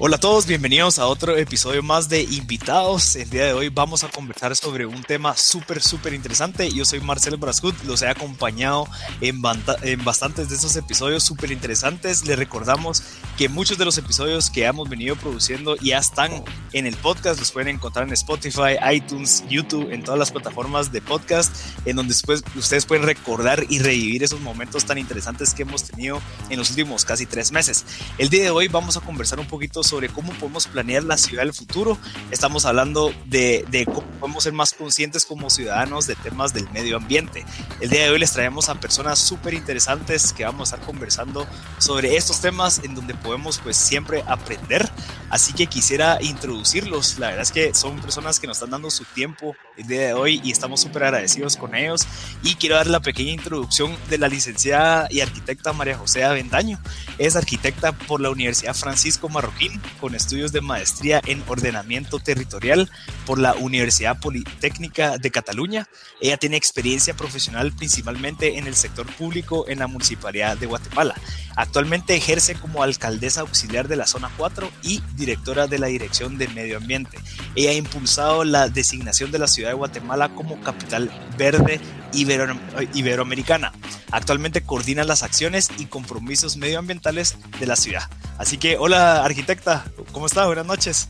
Hola a todos, bienvenidos a otro episodio más de Invitados. El día de hoy vamos a conversar sobre un tema súper, súper interesante. Yo soy Marcelo Brascut, los he acompañado en, en bastantes de esos episodios súper interesantes. Les recordamos que muchos de los episodios que hemos venido produciendo ya están en el podcast. Los pueden encontrar en Spotify, iTunes, YouTube, en todas las plataformas de podcast, en donde después ustedes pueden recordar y revivir esos momentos tan interesantes que hemos tenido en los últimos casi tres meses. El día de hoy vamos a conversar un poquito sobre cómo podemos planear la ciudad del futuro. Estamos hablando de, de, cómo podemos ser más conscientes como ciudadanos de temas del medio ambiente. El día de hoy les traemos a personas súper interesantes que vamos a estar conversando sobre estos temas en donde podemos pues siempre aprender. Así que quisiera introducirlos. La verdad es que son personas que nos están dando su tiempo el día de hoy y estamos súper agradecidos con ellos. Y quiero dar la pequeña introducción de la licenciada y arquitecta María José Avendaño. Es arquitecta por la Universidad Francisco Marroquín con estudios de maestría en ordenamiento territorial por la Universidad Politécnica de Cataluña. Ella tiene experiencia profesional principalmente en el sector público en la Municipalidad de Guatemala. Actualmente ejerce como alcaldesa auxiliar de la Zona 4 y directora de la Dirección de Medio Ambiente. Ella ha impulsado la designación de la ciudad de Guatemala como capital verde iberoamericana. Actualmente coordina las acciones y compromisos medioambientales de la ciudad. Así que, hola arquitecta, ¿cómo está? Buenas noches.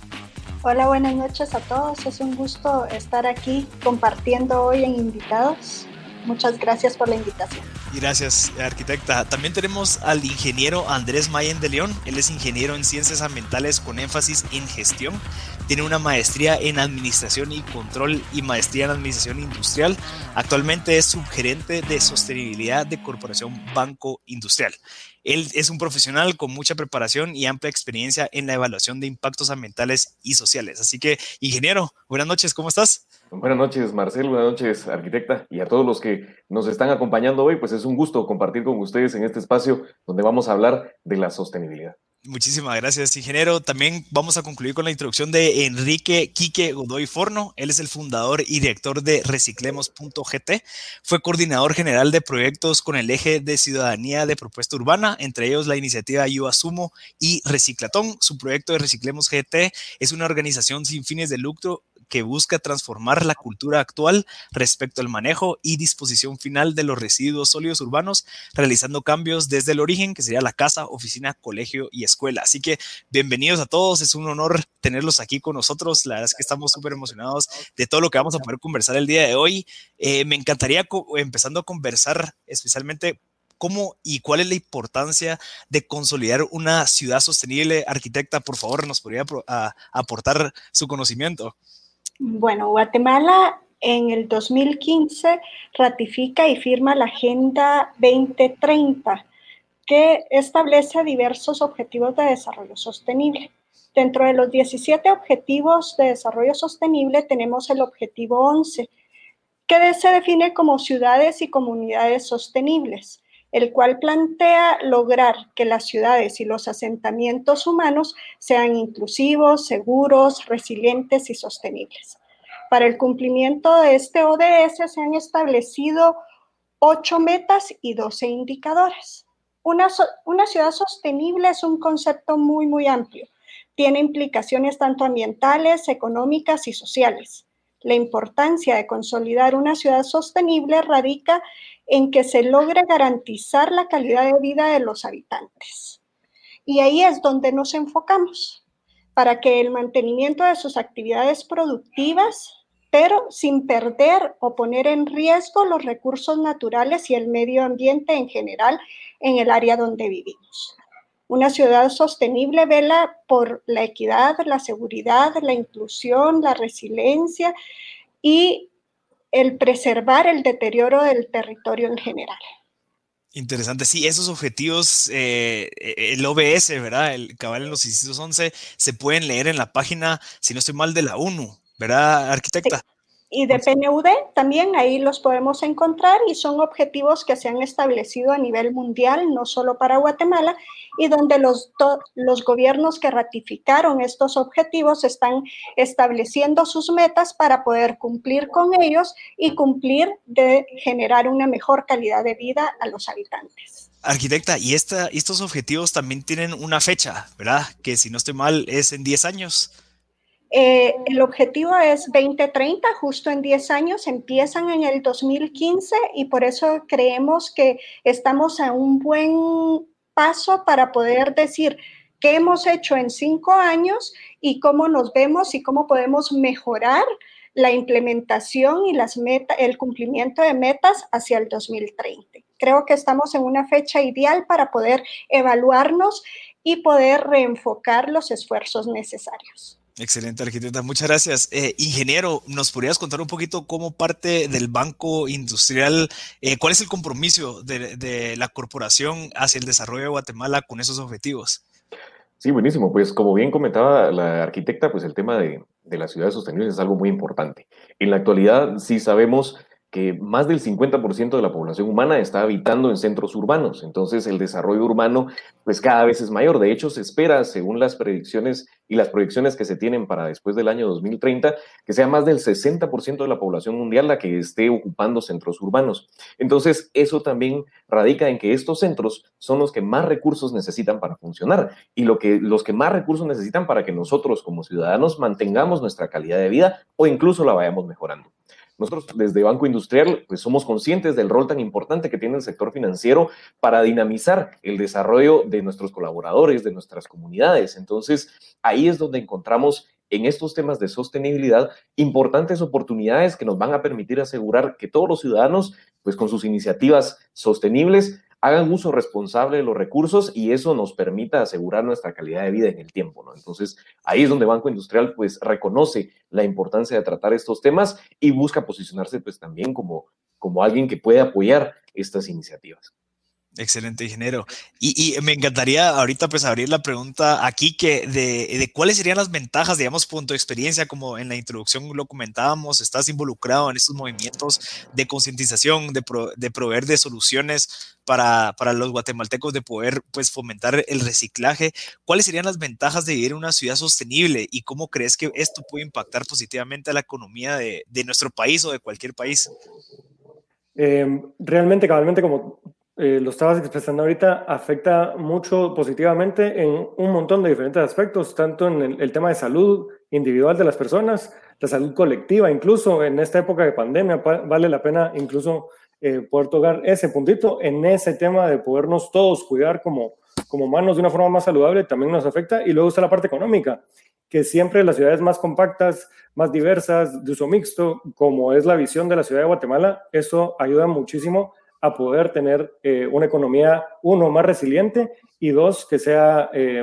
Hola, buenas noches a todos. Es un gusto estar aquí compartiendo hoy en invitados. Muchas gracias por la invitación. Gracias, arquitecta. También tenemos al ingeniero Andrés Mayen de León. Él es ingeniero en ciencias ambientales con énfasis en gestión. Tiene una maestría en administración y control y maestría en administración industrial. Actualmente es subgerente de sostenibilidad de Corporación Banco Industrial. Él es un profesional con mucha preparación y amplia experiencia en la evaluación de impactos ambientales y sociales. Así que, ingeniero, buenas noches, ¿cómo estás? Buenas noches, Marcelo, buenas noches, arquitecta, y a todos los que nos están acompañando hoy, pues es un gusto compartir con ustedes en este espacio donde vamos a hablar de la sostenibilidad. Muchísimas gracias, ingeniero. También vamos a concluir con la introducción de Enrique Quique Godoy Forno. Él es el fundador y director de Reciclemos.gt. Fue coordinador general de proyectos con el eje de ciudadanía de propuesta urbana, entre ellos la iniciativa Yo Asumo y Reciclatón. Su proyecto de Reciclemos GT es una organización sin fines de lucro que busca transformar la cultura actual respecto al manejo y disposición final de los residuos sólidos urbanos, realizando cambios desde el origen, que sería la casa, oficina, colegio y escuela. Así que bienvenidos a todos, es un honor tenerlos aquí con nosotros. La verdad es que estamos súper emocionados de todo lo que vamos a poder conversar el día de hoy. Eh, me encantaría empezando a conversar especialmente cómo y cuál es la importancia de consolidar una ciudad sostenible. Arquitecta, por favor, nos podría aportar su conocimiento. Bueno, Guatemala en el 2015 ratifica y firma la Agenda 2030, que establece diversos objetivos de desarrollo sostenible. Dentro de los 17 objetivos de desarrollo sostenible tenemos el objetivo 11, que se define como ciudades y comunidades sostenibles el cual plantea lograr que las ciudades y los asentamientos humanos sean inclusivos, seguros, resilientes y sostenibles. Para el cumplimiento de este ODS se han establecido ocho metas y doce indicadores. Una, una, ciudad sostenible es un concepto muy, muy amplio. Tiene implicaciones tanto ambientales, económicas y sociales. La importancia de consolidar una ciudad sostenible radica en que se logre garantizar la calidad de vida de los habitantes. Y ahí es donde nos enfocamos, para que el mantenimiento de sus actividades productivas, pero sin perder o poner en riesgo los recursos naturales y el medio ambiente en general en el área donde vivimos. Una ciudad sostenible vela por la equidad, la seguridad, la inclusión, la resiliencia y el preservar el deterioro del territorio en general. Interesante, sí, esos objetivos, eh, el OBS, ¿verdad? El cabal en los incisos 11, se pueden leer en la página, si no estoy mal, de la ONU, ¿verdad, arquitecta? Y de PNUD también ahí los podemos encontrar y son objetivos que se han establecido a nivel mundial, no solo para Guatemala, y donde los, los gobiernos que ratificaron estos objetivos están estableciendo sus metas para poder cumplir con ellos y cumplir de generar una mejor calidad de vida a los habitantes. Arquitecta, y esta, estos objetivos también tienen una fecha, ¿verdad? Que si no estoy mal es en 10 años. Eh, el objetivo es 2030, justo en 10 años, empiezan en el 2015 y por eso creemos que estamos a un buen paso para poder decir qué hemos hecho en cinco años y cómo nos vemos y cómo podemos mejorar la implementación y el cumplimiento de metas hacia el 2030. Creo que estamos en una fecha ideal para poder evaluarnos y poder reenfocar los esfuerzos necesarios. Excelente, arquitecta. Muchas gracias. Eh, ingeniero, ¿nos podrías contar un poquito cómo parte del Banco Industrial, eh, cuál es el compromiso de, la corporación hacia el desarrollo de Guatemala con esos objetivos? Sí, buenísimo. Pues como bien comentaba la arquitecta, pues el tema de, de las ciudades sostenibles es algo muy importante. En la actualidad sí sabemos que más del 50% de la población humana está habitando en centros urbanos. Entonces, el desarrollo urbano, pues cada vez es mayor. De hecho, se espera, según las predicciones y las proyecciones que se tienen para después del año 2030, que sea más del 60% de la población mundial la que esté ocupando centros urbanos. Entonces, eso también radica en que estos centros son los que más recursos necesitan para funcionar y lo que, los que más recursos necesitan para que nosotros como ciudadanos mantengamos nuestra calidad de vida o incluso la vayamos mejorando. Nosotros desde Banco Industrial pues somos conscientes del rol tan importante que tiene el sector financiero para dinamizar el desarrollo de nuestros colaboradores, de nuestras comunidades. Entonces, ahí es donde encontramos en estos temas de sostenibilidad importantes oportunidades que nos van a permitir asegurar que todos los ciudadanos, pues con sus iniciativas sostenibles, hagan uso responsable de los recursos y eso nos permita asegurar nuestra calidad de vida en el tiempo, ¿no? Entonces, ahí es donde Banco Industrial pues reconoce la importancia de tratar estos temas y busca posicionarse pues también como, como alguien que puede apoyar estas iniciativas. Excelente, ingeniero. Y, me encantaría ahorita pues abrir la pregunta aquí que de, cuáles serían las ventajas, digamos, punto de experiencia, como en la introducción lo comentábamos, estás involucrado en estos movimientos de concientización, de, de, proveer de soluciones para, para, los guatemaltecos, de poder pues fomentar el reciclaje. ¿Cuáles serían las ventajas de vivir en una ciudad sostenible y cómo crees que esto puede impactar positivamente a la economía de, de nuestro país o de cualquier país? Eh, realmente, cabalmente, como eh, lo estabas expresando ahorita, afecta mucho positivamente en un montón de diferentes aspectos, tanto en el, tema de salud individual de las personas, la salud colectiva, incluso en esta época de pandemia, vale la pena incluso eh, poder tocar ese puntito en ese tema de podernos todos cuidar como, como humanos de una forma más saludable, también nos afecta. Y luego está la parte económica, que siempre las ciudades más compactas, más diversas, de uso mixto, como es la visión de la ciudad de Guatemala, eso ayuda muchísimo a poder tener eh, una economía, uno, más resiliente y dos, que sea eh,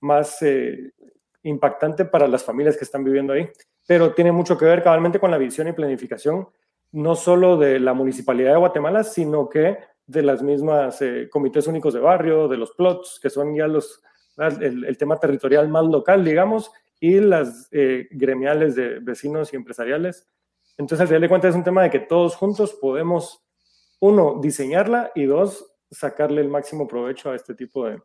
más eh, impactante para las familias que están viviendo ahí. Pero tiene mucho que ver cabalmente con la visión y planificación, no solo de la Municipalidad de Guatemala, sino que de las mismas comités únicos de barrio, de los plots, que son ya los, el, tema territorial más local, digamos, y las gremiales de vecinos y empresariales. Entonces, al final de cuentas, es un tema de que todos juntos podemos uno, diseñarla y dos, sacarle el máximo provecho a este tipo de,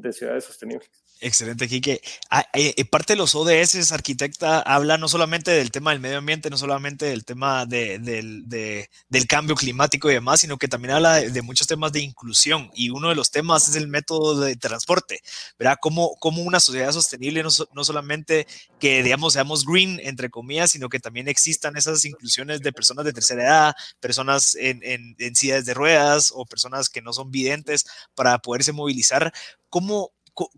de ciudades sostenibles. Excelente, Quique. Ah, eh, eh, parte de los ODS, arquitecta, habla no solamente del tema del medio ambiente, no solamente del tema de, del cambio climático y demás, sino que también habla de, muchos temas de inclusión. Y uno de los temas es el método de transporte, ¿verdad? Cómo, cómo una sociedad sostenible no, no, solamente que, digamos, seamos green, entre comillas, sino que también existan esas inclusiones de personas de tercera edad, personas en, en, en sillas de ruedas o personas que no son videntes para poderse movilizar. ¿Cómo,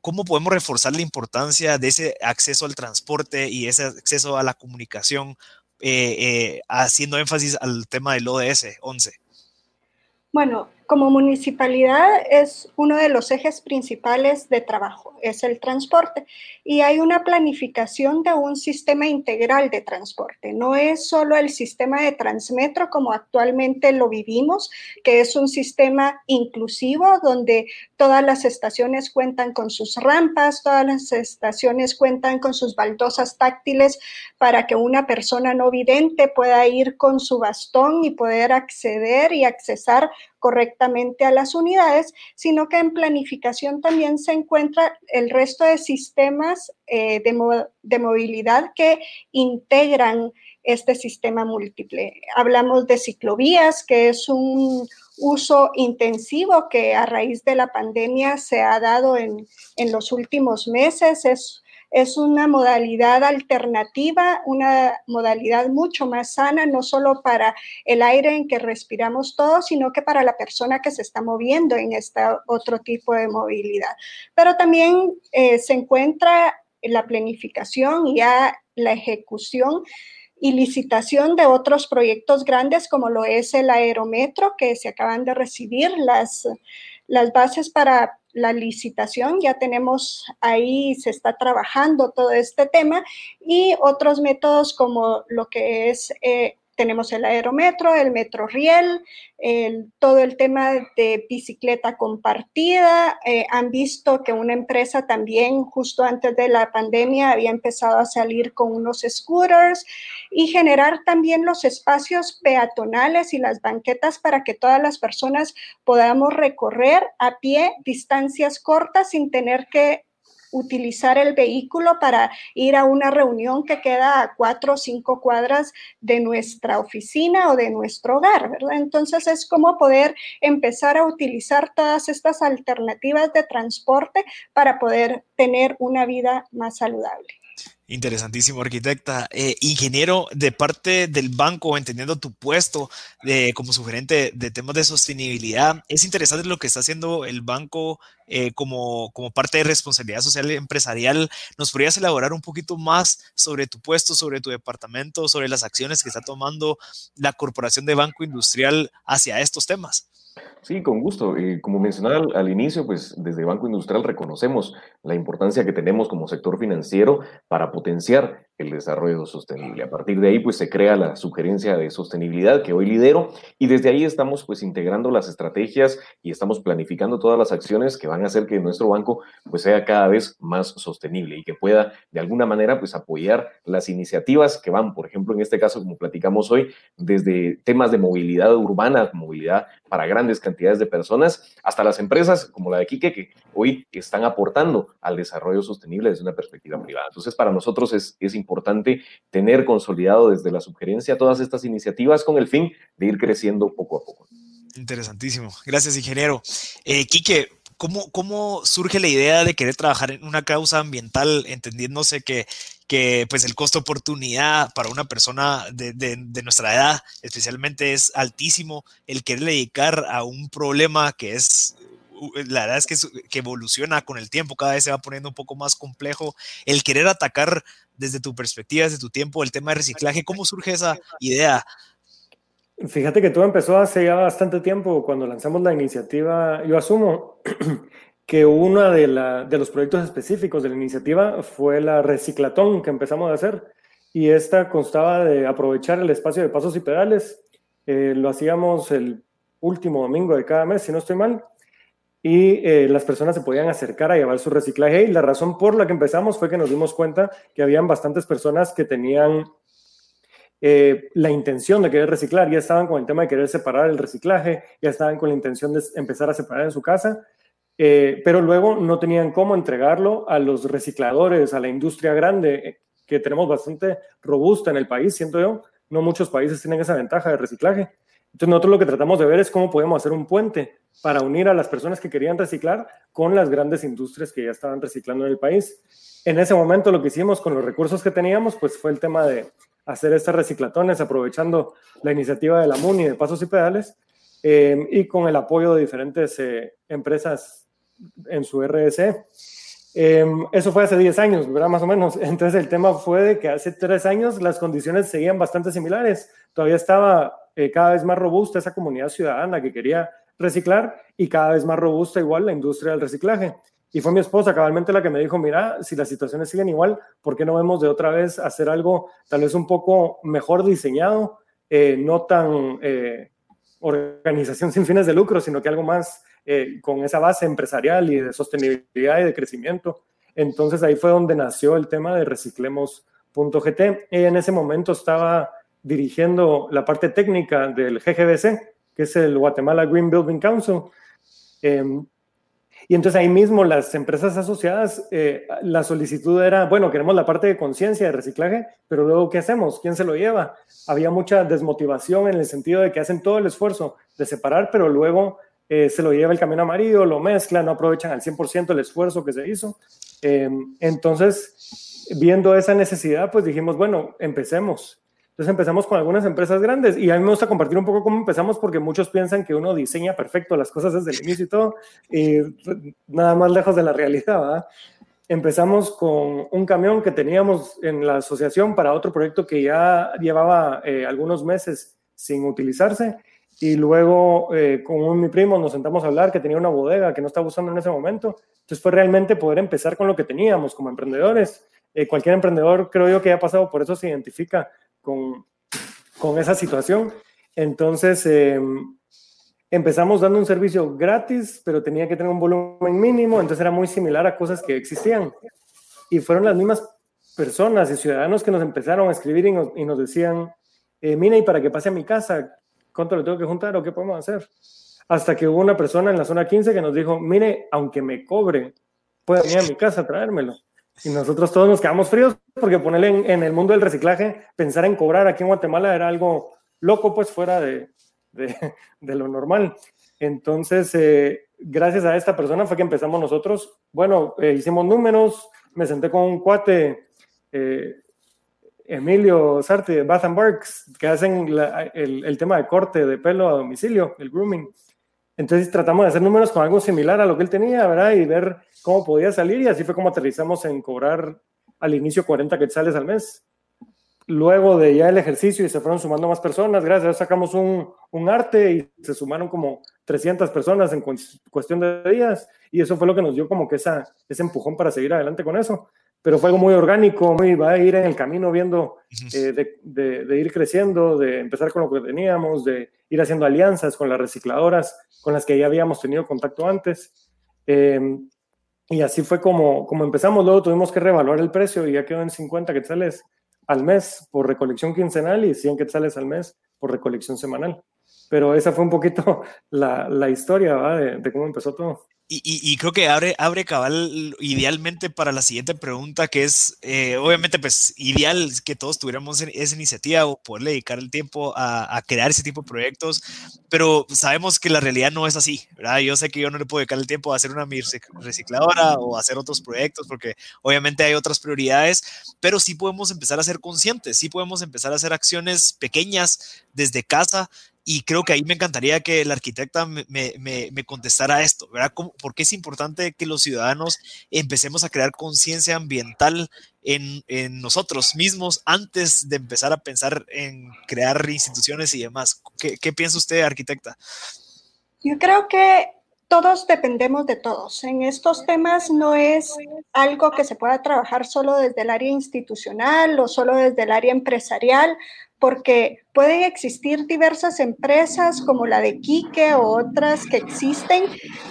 ¿Cómo podemos reforzar la importancia de ese acceso al transporte y ese acceso a la comunicación, eh, eh, haciendo énfasis al tema del ODS 11? Bueno, como municipalidad es uno de los ejes principales de trabajo, es el transporte. Y hay una planificación de un sistema integral de transporte. No es solo el sistema de Transmetro como actualmente lo vivimos, que es un sistema inclusivo donde todas las estaciones cuentan con sus rampas, todas las estaciones cuentan con sus baldosas táctiles para que una persona no vidente pueda ir con su bastón y poder acceder y accesar correctamente directamente a las unidades, sino que en planificación también se encuentra el resto de sistemas eh, de, de movilidad que integran este sistema múltiple. Hablamos de ciclovías, que es un uso intensivo que a raíz de la pandemia se ha dado en, en los últimos meses. Es, es una modalidad alternativa, una modalidad mucho más sana, no solo para el aire en que respiramos todos, sino que para la persona que se está moviendo en este otro tipo de movilidad. Pero también eh, se encuentra la planificación y la ejecución y licitación de otros proyectos grandes como lo es el aerometro, que se acaban de recibir las, las bases para la licitación, ya tenemos ahí, se está trabajando todo este tema, y otros métodos como lo que es eh, tenemos el aerometro, el metro riel, todo el tema de bicicleta compartida. Eh, han visto que una empresa también justo antes de la pandemia había empezado a salir con unos scooters y generar también los espacios peatonales y las banquetas para que todas las personas podamos recorrer a pie distancias cortas sin tener que utilizar el vehículo para ir a una reunión que queda a cuatro o cinco cuadras de nuestra oficina o de nuestro hogar, ¿verdad? Entonces es como poder empezar a utilizar todas estas alternativas de transporte para poder tener una vida más saludable. Interesantísimo, arquitecta. Eh, ingeniero, de parte del banco, entendiendo tu puesto de, como sugerente de temas de sostenibilidad, es interesante lo que está haciendo el banco eh, como, como parte de responsabilidad social empresarial. ¿Nos podrías elaborar un poquito más sobre tu puesto, sobre tu departamento, sobre las acciones que está tomando la Corporación de Banco Industrial hacia estos temas? Sí, con gusto. Y como mencionaba al, inicio, pues desde Banco Industrial reconocemos la importancia que tenemos como sector financiero para potenciar el desarrollo sostenible. A partir de ahí, pues se crea la sugerencia de sostenibilidad que hoy lidero y desde ahí estamos pues integrando las estrategias y estamos planificando todas las acciones que van a hacer que nuestro banco pues sea cada vez más sostenible y que pueda de alguna manera pues apoyar las iniciativas que van, por ejemplo, en este caso, como platicamos hoy, desde temas de movilidad urbana, movilidad para grandes cantidades de personas, hasta las empresas como la de Quique, que hoy están aportando al desarrollo sostenible desde una perspectiva privada. Entonces, para nosotros es, importante tener consolidado desde la sugerencia todas estas iniciativas con el fin de ir creciendo poco a poco. Interesantísimo. Gracias, ingeniero. Eh, Quique, ¿cómo, ¿cómo surge la idea de querer trabajar en una causa ambiental, entendiéndose que que pues el costo oportunidad para una persona de, de, de, nuestra edad especialmente es altísimo el querer dedicar a un problema que es la verdad es que, que evoluciona con el tiempo, cada vez se va poniendo un poco más complejo. El querer atacar desde tu perspectiva, desde tu tiempo, el tema de reciclaje, ¿cómo surge esa idea? Fíjate que todo empezó hace ya bastante tiempo, cuando lanzamos la iniciativa, yo asumo que uno de, los proyectos específicos de la iniciativa fue la reciclatón que empezamos a hacer, y esta constaba de aprovechar el espacio de pasos y pedales. Eh, lo hacíamos el último domingo de cada mes, si no estoy mal, y eh, las personas se podían acercar a llevar su reciclaje. Y la razón por la que empezamos fue que nos dimos cuenta que habían bastantes personas que tenían eh, la intención de querer reciclar, ya estaban con el tema de querer separar el reciclaje, ya estaban con la intención de empezar a separar en su casa, eh, pero luego no tenían cómo entregarlo a los recicladores, a la industria grande, que tenemos bastante robusta en el país, siento yo. No muchos países tienen esa ventaja de reciclaje. Entonces nosotros lo que tratamos de ver es cómo podemos hacer un puente para unir a las personas que querían reciclar con las grandes industrias que ya estaban reciclando en el país. En ese momento lo que hicimos con los recursos que teníamos pues fue el tema de hacer estas reciclatones aprovechando la iniciativa de la MUNI de Pasos y Pedales eh, y con el apoyo de diferentes eh, empresas en su RSE. Eh, eso fue hace 10 años, ¿verdad? Más o menos. Entonces el tema fue de que hace 3 años las condiciones seguían bastante similares. Todavía estaba cada vez más robusta esa comunidad ciudadana que quería reciclar y cada vez más robusta igual la industria del reciclaje. Y fue mi esposa cabalmente la que me dijo, mira, si las situaciones siguen igual, ¿por qué no vemos de otra vez hacer algo tal vez un poco mejor diseñado, eh, no tan eh, organización sin fines de lucro, sino que algo más con esa base empresarial y de sostenibilidad y de crecimiento? Entonces ahí fue donde nació el tema de reciclemos.gt. En ese momento estaba dirigiendo la parte técnica del GGBC, que es el Guatemala Green Building Council. Em, y entonces ahí mismo las empresas asociadas, eh, la solicitud era, bueno, queremos la parte de conciencia de reciclaje, pero luego, ¿qué hacemos? ¿Quién se lo lleva? Había mucha desmotivación en el sentido de que hacen todo el esfuerzo de separar, pero luego eh, se lo lleva el camión amarillo, lo mezclan, no aprovechan al 100% el esfuerzo que se hizo. Em, entonces, viendo esa necesidad, pues dijimos, bueno, empecemos. Entonces empezamos con algunas empresas grandes y a mí me gusta compartir un poco cómo empezamos porque muchos piensan que uno diseña perfecto las cosas desde el inicio y todo y nada más lejos de la realidad. ¿verdad? Empezamos con un camión que teníamos en la asociación para otro proyecto que ya llevaba eh, algunos meses sin utilizarse y luego eh, con mi primo nos sentamos a hablar que tenía una bodega que no estaba usando en ese momento. Entonces fue realmente poder empezar con lo que teníamos como emprendedores. Eh, cualquier emprendedor creo yo que haya pasado por eso se identifica con, con esa situación. Entonces, em, empezamos dando un servicio gratis, pero tenía que tener un volumen mínimo, entonces era muy similar a cosas que existían. Y fueron las mismas personas y ciudadanos que nos empezaron a escribir y nos, decían, eh, mira, y para que pase a mi casa, ¿cuánto le tengo que juntar o qué podemos hacer? Hasta que hubo una persona en la zona 15 que nos dijo, mire, aunque me cobre, puede venir a mi casa a traérmelo. Y nosotros todos nos quedamos fríos porque ponerle en, el mundo del reciclaje, pensar en cobrar aquí en Guatemala era algo loco, pues fuera de, de, lo normal. Entonces, eh, gracias a esta persona fue que empezamos nosotros. Bueno, eh, hicimos números, me senté con un cuate, eh, Emilio Sarte de Bath and Barks, que hacen el, el, tema de corte de pelo a domicilio, el grooming. Entonces tratamos de hacer números con algo similar a lo que él tenía, ¿verdad? Y ver cómo podía salir y así fue como aterrizamos en cobrar al inicio 40 quetzales al mes. Luego de ya el ejercicio y se fueron sumando más personas, gracias sacamos un, un arte y se sumaron como 300 personas en cuestión de días y eso fue lo que nos dio como que esa, ese empujón para seguir adelante con eso. Pero fue algo muy orgánico, muy va a ir en el camino viendo eh, de, de, de ir creciendo, de empezar con lo que teníamos, de ir haciendo alianzas con las recicladoras con las que ya habíamos tenido contacto antes. Em, y así fue como, como empezamos. Luego tuvimos que revaluar el precio y ya quedó en 50 quetzales al mes por recolección quincenal y 100 quetzales al mes por recolección semanal. Pero esa fue un poquito la, la historia de, de, cómo empezó todo. Y, creo que abre, abre cabal idealmente para la siguiente pregunta, que es, eh, obviamente, pues ideal que todos tuviéramos esa iniciativa o poderle dedicar el tiempo a, crear ese tipo de proyectos, pero sabemos que la realidad no es así, ¿verdad? Yo sé que yo no le puedo dedicar el tiempo a hacer una recicladora o hacer otros proyectos, porque obviamente hay otras prioridades, pero sí podemos empezar a ser conscientes, sí podemos empezar a hacer acciones pequeñas desde casa y creo que ahí me encantaría que la arquitecta me, me, me contestara esto, ¿verdad? ¿Por qué es importante que los ciudadanos empecemos a crear conciencia ambiental en, en, nosotros mismos antes de empezar a pensar en crear instituciones y demás? ¿Qué, qué piensa usted, arquitecta? Yo creo que todos dependemos de todos. En estos temas no es algo que se pueda trabajar solo desde el área institucional o solo desde el área empresarial porque pueden existir diversas empresas como la de Quique o otras que existen,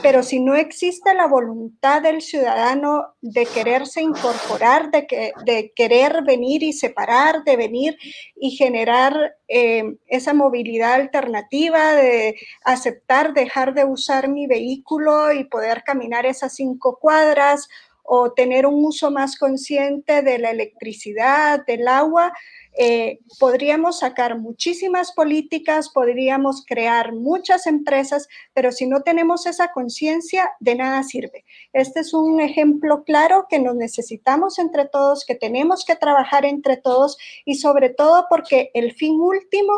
pero si no existe la voluntad del ciudadano de quererse incorporar, de, que, de querer venir y separar, de venir y generar eh, esa movilidad alternativa, de aceptar dejar de usar mi vehículo y poder caminar esas cinco cuadras o tener un uso más consciente de la electricidad, del agua, eh, podríamos sacar muchísimas políticas, podríamos crear muchas empresas, pero si no tenemos esa conciencia, de nada sirve. Este es un ejemplo claro que nos necesitamos entre todos, que tenemos que trabajar entre todos y sobre todo porque el fin último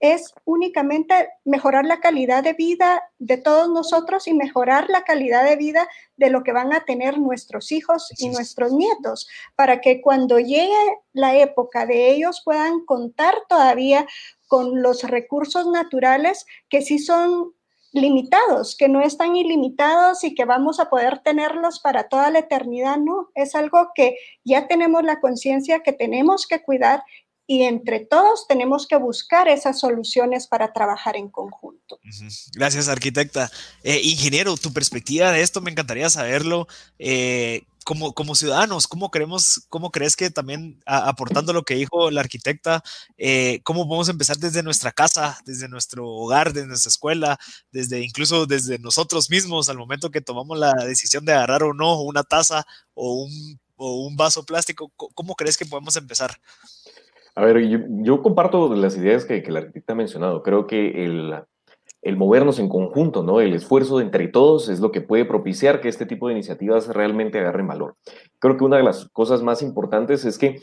es únicamente mejorar la calidad de vida de todos nosotros y mejorar la calidad de vida de lo que van a tener nuestros hijos y nuestros nietos, para que cuando llegue la época de ellos puedan contar todavía con los recursos naturales que sí son limitados, que no están ilimitados y que vamos a poder tenerlos para toda la eternidad, no, es algo que ya tenemos la conciencia que tenemos que cuidar y entre todos tenemos que buscar esas soluciones para trabajar en conjunto. Gracias, arquitecta. Eh, ingeniero, tu perspectiva de esto me encantaría saberlo. Eh, como, como ciudadanos, ¿cómo, creemos, ¿cómo crees que también aportando lo que dijo la arquitecta, eh, cómo podemos empezar desde nuestra casa, desde nuestro hogar, desde nuestra escuela, desde incluso desde nosotros mismos al momento que tomamos la decisión de agarrar o no una taza o un, o un vaso plástico? ¿Cómo crees que podemos empezar? A ver, yo, comparto las ideas que, que la arquitecta ha mencionado. Creo que el, el movernos en conjunto, ¿no? El esfuerzo entre todos es lo que puede propiciar que este tipo de iniciativas realmente agarren valor. Creo que una de las cosas más importantes es que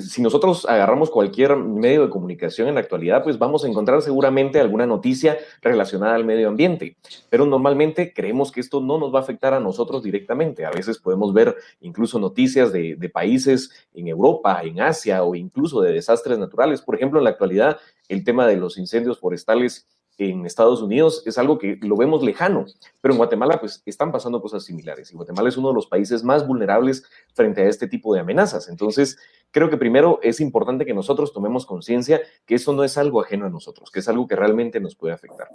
si nosotros agarramos cualquier medio de comunicación en la actualidad, pues vamos a encontrar seguramente alguna noticia relacionada al medio ambiente. Pero normalmente creemos que esto no nos va a afectar a nosotros directamente. A veces podemos ver incluso noticias de, países en Europa, en Asia o incluso de desastres naturales. Por ejemplo, en la actualidad, el tema de los incendios forestales en Estados Unidos es algo que lo vemos lejano, pero en Guatemala pues están pasando cosas similares y Guatemala es uno de los países más vulnerables frente a este tipo de amenazas. Entonces, creo que primero es importante que nosotros tomemos conciencia que eso no es algo ajeno a nosotros, que es algo que realmente nos puede afectar.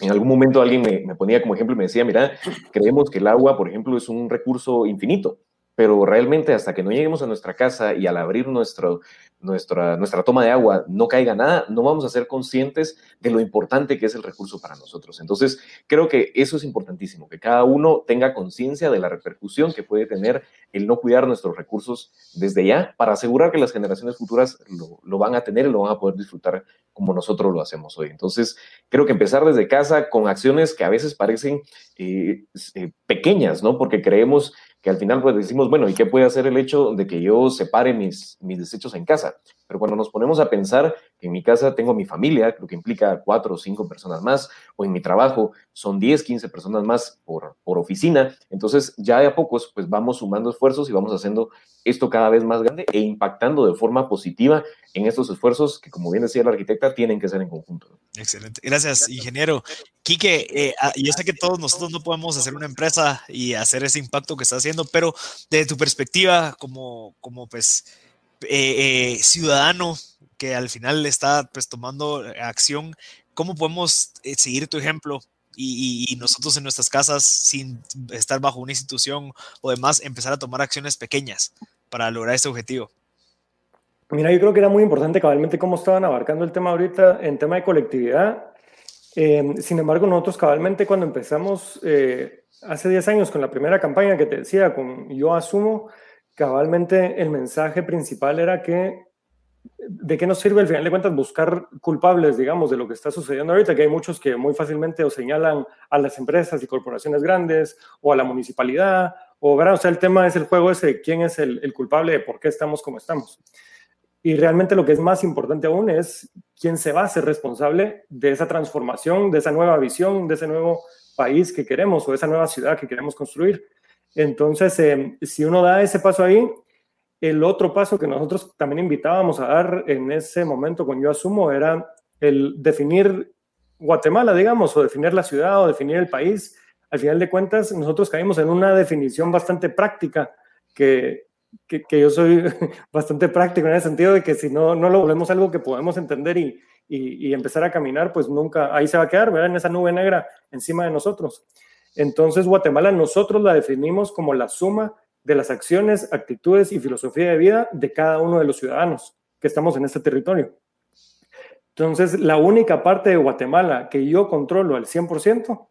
En algún momento alguien me, me ponía como ejemplo y me decía, mira, creemos que el agua, por ejemplo, es un recurso infinito pero realmente hasta que no lleguemos a nuestra casa y al abrir nuestro, nuestra, nuestra toma de agua no caiga nada, no vamos a ser conscientes de lo importante que es el recurso para nosotros. Entonces, creo que eso es importantísimo, que cada uno tenga conciencia de la repercusión que puede tener el no cuidar nuestros recursos desde ya para asegurar que las generaciones futuras lo, lo van a tener y lo van a poder disfrutar como nosotros lo hacemos hoy. Entonces, creo que empezar desde casa con acciones que a veces parecen eh, eh, pequeñas, ¿no? Porque creemos al final pues decimos, bueno, ¿y qué puede hacer el hecho de que yo separe mis, mis desechos en casa? Pero cuando nos ponemos a pensar que en mi casa tengo mi familia, lo que implica cuatro o cinco personas más, o en mi trabajo son 10, 15 personas más por, por oficina, entonces ya de a pocos pues vamos sumando esfuerzos y vamos haciendo esto cada vez más grande e impactando de forma positiva en estos esfuerzos que, como bien decía la arquitecta, tienen que ser en conjunto. Excelente. Gracias, ingeniero. Quique, eh, ah, yo sé que todos nosotros no podemos hacer una empresa y hacer ese impacto que está haciendo, pero desde tu perspectiva como, como pues, eh, eh, ciudadano que al final está pues, tomando acción, ¿cómo podemos seguir tu ejemplo y, nosotros en nuestras casas, sin estar bajo una institución o demás, empezar a tomar acciones pequeñas para lograr este objetivo? Mira, yo creo que era muy importante cabalmente cómo estaban abarcando el tema ahorita en tema de colectividad. Eh, sin embargo, nosotros cabalmente cuando empezamos eh, hace 10 años con la primera campaña que te decía, con Yo Asumo, cabalmente el mensaje principal era que ¿de qué nos sirve al final de cuentas buscar culpables, digamos, de lo que está sucediendo ahorita? Que hay muchos que muy fácilmente o señalan a las empresas y corporaciones grandes o a la municipalidad, o, o sea, el tema es el juego ese de quién es el, el culpable de por qué estamos como estamos. Y realmente lo que es más importante aún es quién se va a ser responsable de esa transformación, de esa nueva visión, de ese nuevo país que queremos o esa nueva ciudad que queremos construir. Entonces, eh, si uno da ese paso ahí, el otro paso que nosotros también invitábamos a dar en ese momento con Yo Asumo era el definir Guatemala, digamos, o definir la ciudad o definir el país. Al final de cuentas, nosotros caímos en una definición bastante práctica que que, yo soy bastante práctico en el sentido de que si no, no lo volvemos algo que podemos entender y, y, empezar a caminar, pues nunca, ahí se va a quedar, ¿verdad? En esa nube negra encima de nosotros. Entonces, Guatemala nosotros la definimos como la suma de las acciones, actitudes y filosofía de vida de cada uno de los ciudadanos que estamos en este territorio. Entonces, la única parte de Guatemala que yo controlo al 100%,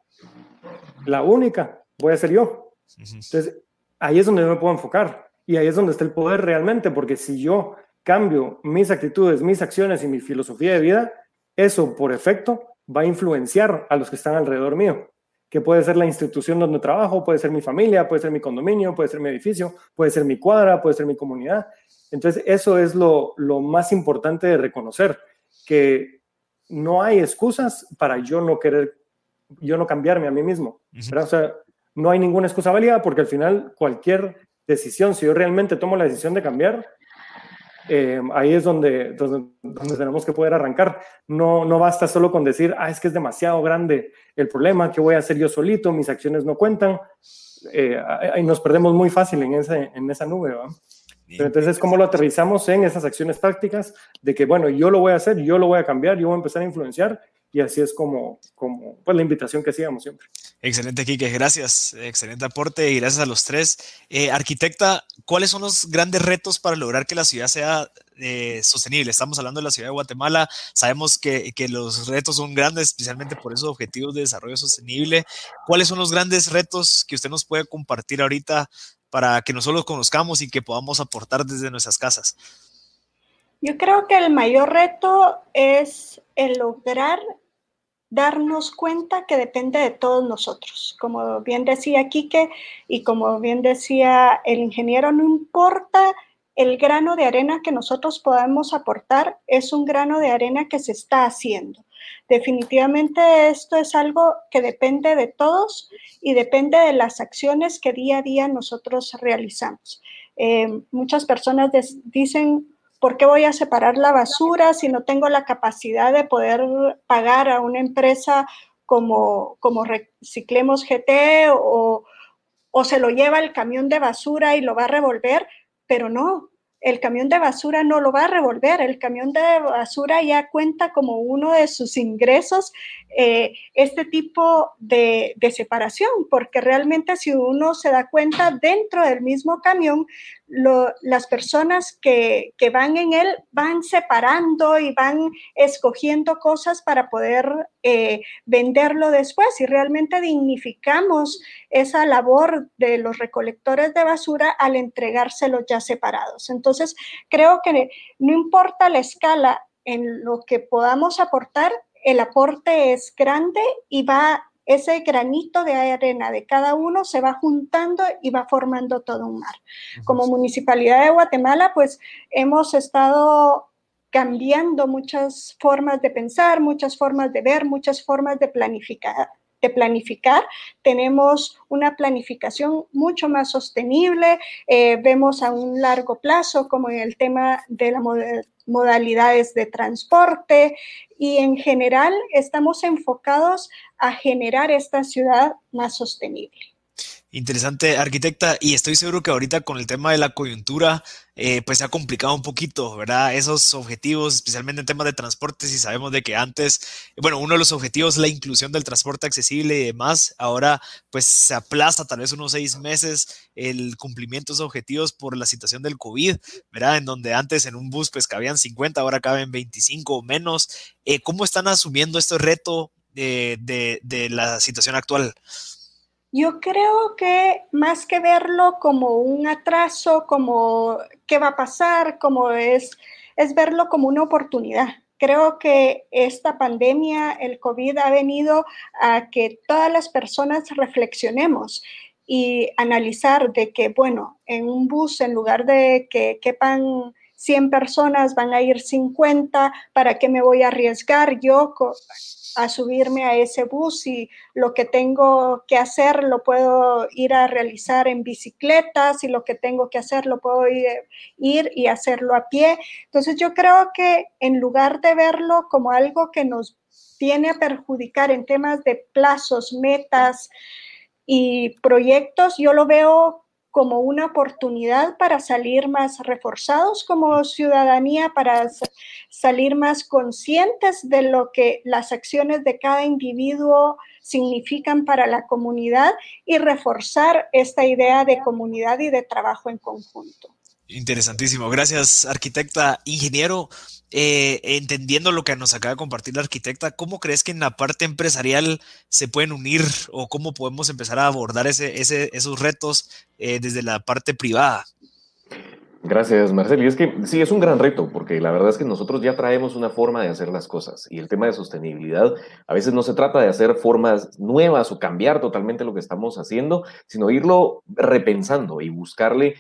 la única, voy a ser yo. Entonces, ahí es donde yo me puedo enfocar. Y ahí es donde está el poder realmente, porque si yo cambio mis actitudes, mis acciones y mi filosofía de vida, eso por efecto va a influenciar a los que están alrededor mío, que puede ser la institución donde trabajo, puede ser mi familia, puede ser mi condominio, puede ser mi edificio, puede ser mi cuadra, puede ser mi comunidad. Entonces, eso es lo, lo más importante de reconocer, que no hay excusas para yo no querer, yo no cambiarme a mí mismo. O sea, no hay ninguna excusa válida porque al final cualquier decisión, si yo realmente tomo la decisión de cambiar, eh, ahí es donde, donde, tenemos que poder arrancar. No, no basta solo con decir, ah, es que es demasiado grande el problema, que voy a hacer yo solito, mis acciones no cuentan. Eh, ahí nos perdemos muy fácil en, ese, en esa nube. Pero entonces, ¿cómo lo aterrizamos en esas acciones prácticas de que, bueno, yo lo voy a hacer, yo lo voy a cambiar, yo voy a empezar a influenciar y así es como, como pues, la invitación que hacíamos siempre. Excelente, Quique, gracias. Excelente aporte y gracias a los tres. Eh, arquitecta, ¿cuáles son los grandes retos para lograr que la ciudad sea eh, sostenible? Estamos hablando de la ciudad de Guatemala, sabemos que, que, los retos son grandes, especialmente por esos objetivos de desarrollo sostenible. ¿Cuáles son los grandes retos que usted nos puede compartir ahorita para que nosotros conozcamos y que podamos aportar desde nuestras casas? Yo creo que el mayor reto es el lograr darnos cuenta que depende de todos nosotros. Como bien decía Quique y como bien decía el ingeniero, no importa el grano de arena que nosotros podamos aportar, es un grano de arena que se está haciendo. Definitivamente esto es algo que depende de todos y depende de las acciones que día a día nosotros realizamos. Eh, muchas personas dicen, ¿Por qué voy a separar la basura si no tengo la capacidad de poder pagar a una empresa como, como Reciclemos GT o, o se lo lleva el camión de basura y lo va a revolver? Pero no, el camión de basura no lo va a revolver, el camión de basura ya cuenta como uno de sus ingresos eh, este tipo de, separación, porque realmente si uno se da cuenta dentro del mismo camión, las personas que, van en él van separando y van escogiendo cosas para poder eh, venderlo después y realmente dignificamos esa labor de los recolectores de basura al entregárselos ya separados. Entonces, creo que no importa la escala en lo que podamos aportar, el aporte es grande y va ese granito de arena de cada uno se va juntando y va formando todo un mar. Como Municipalidad de Guatemala, pues hemos estado cambiando muchas formas de pensar, muchas formas de ver, muchas formas de planificar. De planificar, tenemos una planificación mucho más sostenible, eh, vemos a un largo plazo, como en el tema de la modalidades de transporte y en general estamos enfocados a generar esta ciudad más sostenible. Interesante, arquitecta, y estoy seguro que ahorita con el tema de la coyuntura, eh, pues se ha complicado un poquito, ¿verdad? Esos objetivos, especialmente en temas de transporte, si sabemos de que antes, bueno, uno de los objetivos es la inclusión del transporte accesible y demás, ahora pues se aplaza tal vez unos seis meses el cumplimiento de esos objetivos por la situación del COVID, ¿verdad? En donde antes en un bus pues cabían 50, ahora caben 25 o menos. Eh, ¿Cómo están asumiendo este reto de la situación actual? Yo creo que más que verlo como un atraso, como qué va a pasar, como es, es verlo como una oportunidad. Creo que esta pandemia, el COVID, ha venido a que todas las personas reflexionemos y analizar de que, bueno, en un bus, en lugar de que quepan 100 personas, van a ir 50, ¿para qué me voy a arriesgar yo a subirme a ese bus y lo que tengo que hacer lo puedo ir a realizar en bicicletas y lo que tengo que hacer lo puedo ir, y hacerlo a pie. Entonces yo creo que en lugar de verlo como algo que nos viene a perjudicar en temas de plazos, metas y proyectos, yo lo veo como una oportunidad para salir más reforzados como ciudadanía, para salir más conscientes de lo que las acciones de cada individuo significan para la comunidad y reforzar esta idea de comunidad y de trabajo en conjunto. Interesantísimo. Gracias, arquitecta. Ingeniero, eh, entendiendo lo que nos acaba de compartir la arquitecta, ¿cómo crees que en la parte empresarial se pueden unir o cómo podemos empezar a abordar ese, esos retos eh, desde la parte privada? Gracias, Marcelo. Y es que sí, es un gran reto, porque la verdad es que nosotros ya traemos una forma de hacer las cosas. Y el tema de sostenibilidad, a veces no se trata de hacer formas nuevas o cambiar totalmente lo que estamos haciendo, sino irlo repensando y buscarle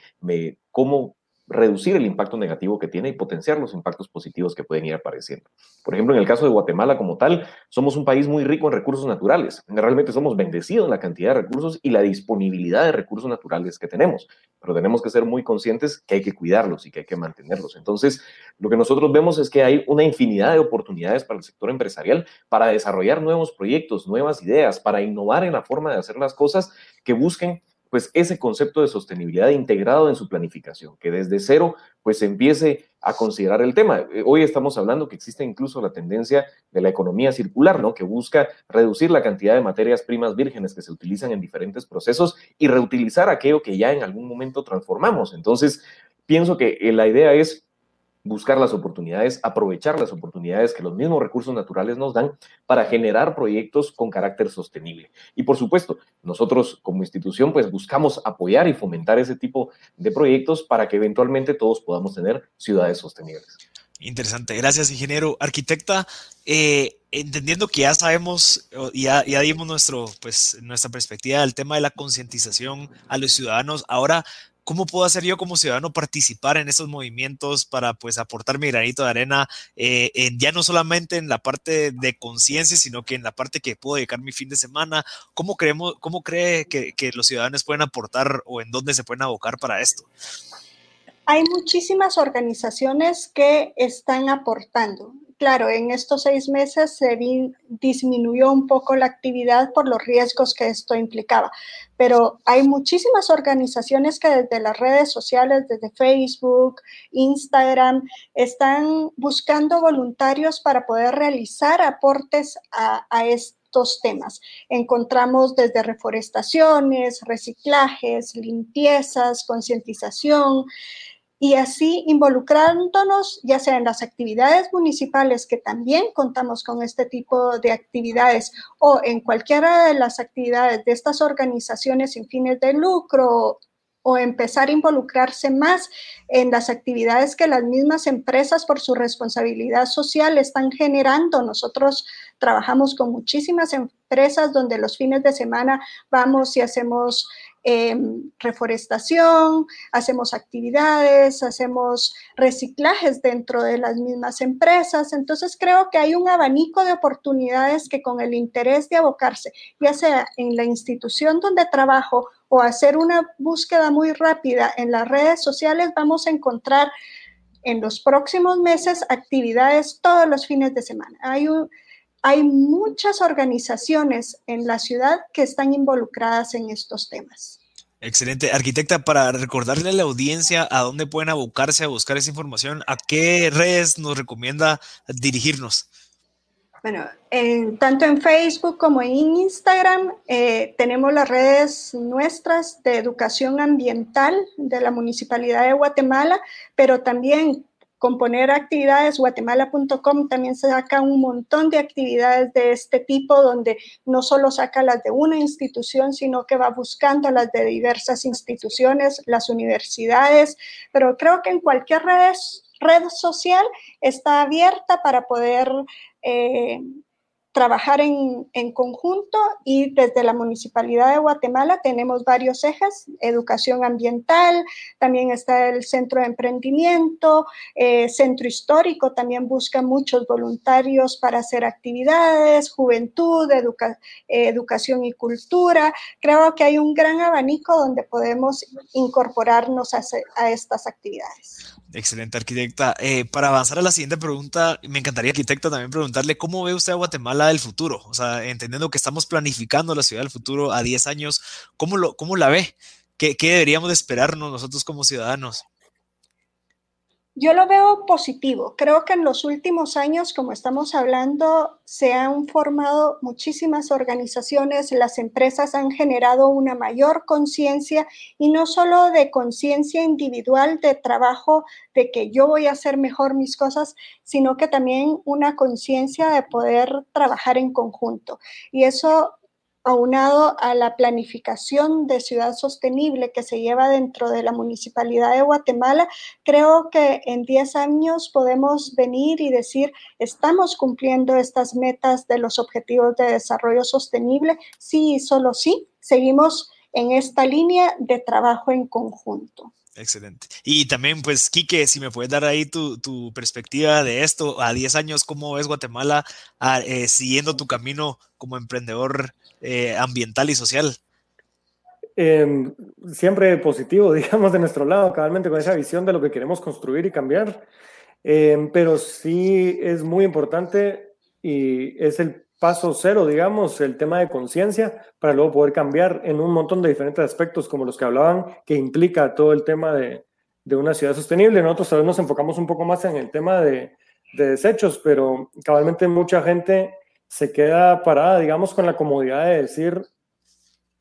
cómo reducir el impacto negativo que tiene y potenciar los impactos positivos que pueden ir apareciendo. Por ejemplo, en el caso de Guatemala como tal, somos un país muy rico en recursos naturales. Realmente somos bendecidos en la cantidad de recursos y la disponibilidad de recursos naturales que tenemos, pero tenemos que ser muy conscientes que hay que cuidarlos y que hay que mantenerlos. Entonces, lo que nosotros vemos es que hay una infinidad de oportunidades para el sector empresarial para desarrollar nuevos proyectos, nuevas ideas, para innovar en la forma de hacer las cosas que busquen pues ese concepto de sostenibilidad integrado en su planificación, que desde cero pues empiece a considerar el tema. Eh, hoy estamos hablando que existe incluso la tendencia de la economía circular, ¿no? Que busca reducir la cantidad de materias primas vírgenes que se utilizan en diferentes procesos y reutilizar aquello que ya en algún momento transformamos. Entonces, pienso que eh, la idea es buscar las oportunidades, aprovechar las oportunidades que los mismos recursos naturales nos dan para generar proyectos con carácter sostenible. Y por supuesto, nosotros como institución pues buscamos apoyar y fomentar ese tipo de proyectos para que eventualmente todos podamos tener ciudades sostenibles. Interesante, gracias ingeniero. Arquitecta, eh, entendiendo que ya sabemos, ya, ya dimos nuestro, pues, nuestra perspectiva del tema de la concientización a los ciudadanos, ahora ¿cómo puedo hacer yo como ciudadano participar en esos movimientos para pues aportar mi granito de arena, eh, ya no solamente en la parte de conciencia, sino que en la parte que puedo dedicar mi fin de semana? ¿Cómo, creemos, cómo cree que, que los ciudadanos pueden aportar o en dónde se pueden abocar para esto? Hay muchísimas organizaciones que están aportando claro, en estos seis meses se disminuyó un poco la actividad por los riesgos que esto implicaba, pero hay muchísimas organizaciones que desde las redes sociales, desde Facebook, Instagram, están buscando voluntarios para poder realizar aportes a, a estos temas. Encontramos desde reforestaciones, reciclajes, limpiezas, concientización, y así involucrándonos ya sea en las actividades municipales, que también contamos con este tipo de actividades, o en cualquiera de las actividades de estas organizaciones sin fines de lucro o empezar a involucrarse más en las actividades que las mismas empresas por su responsabilidad social están generando. Nosotros trabajamos con muchísimas empresas donde los fines de semana vamos y hacemos Em, reforestación, hacemos actividades, hacemos reciclajes dentro de las mismas empresas. Entonces creo que hay un abanico de oportunidades que con el interés de abocarse, ya sea en la institución donde trabajo o hacer una búsqueda muy rápida en las redes sociales, vamos a encontrar en los próximos meses actividades todos los fines de semana. Hay un, hay muchas organizaciones en la ciudad que están involucradas en estos temas. Excelente. Arquitecta, para recordarle a la audiencia a dónde pueden abocarse a buscar esa información, ¿a qué redes nos recomienda dirigirnos? Bueno, tanto en Facebook como en Instagram eh, tenemos las redes nuestras de educación ambiental de la Municipalidad de Guatemala, pero también componer actividades, guatemala.com también saca un montón de actividades de este tipo, donde no solo saca las de una institución, sino que va buscando las de diversas instituciones, las universidades, pero creo que en cualquier red, social está abierta para poder eh, trabajar en, en, conjunto y desde la Municipalidad de Guatemala tenemos varios ejes, educación ambiental, también está el Centro de Emprendimiento, eh, Centro Histórico, también busca muchos voluntarios para hacer actividades, juventud, educación y cultura. Creo que hay un gran abanico donde podemos incorporarnos a, a estas actividades. Excelente, arquitecta. Eh, para avanzar a la siguiente pregunta, me encantaría, arquitecta, también preguntarle cómo ve usted a Guatemala del futuro. O sea, entendiendo que estamos planificando la ciudad del futuro a 10 años, ¿cómo, lo, cómo la ve? ¿Qué, ¿Qué deberíamos de esperarnos nosotros como ciudadanos? Yo lo veo positivo. Creo que en los últimos años, como estamos hablando, se han formado muchísimas organizaciones, las empresas han generado una mayor conciencia y no solo de conciencia individual de trabajo, de que yo voy a hacer mejor mis cosas, sino que también una conciencia de poder trabajar en conjunto. Y eso aunado a la planificación de ciudad sostenible que se lleva dentro de la Municipalidad de Guatemala, creo que en 10 años podemos venir y decir, estamos cumpliendo estas metas de los objetivos de desarrollo sostenible, sí y solo sí, seguimos en esta línea de trabajo en conjunto. Excelente. Y también, pues, Quique, si me puedes dar ahí tu, tu perspectiva de esto, a 10 años, ¿cómo ves Guatemala ah, eh, siguiendo tu camino como emprendedor eh, ambiental y social? Em, siempre positivo, digamos, de nuestro lado, cabalmente con esa visión de lo que queremos construir y cambiar. Em, pero sí es muy importante y es el paso cero, digamos, el tema de conciencia, para luego poder cambiar en un montón de diferentes aspectos, como los que hablaban, que implica todo el tema de, de una ciudad sostenible. Nosotros tal vez nos enfocamos un poco más en el tema de, de desechos, pero cabalmente mucha gente se queda parada, digamos, con la comodidad de decir,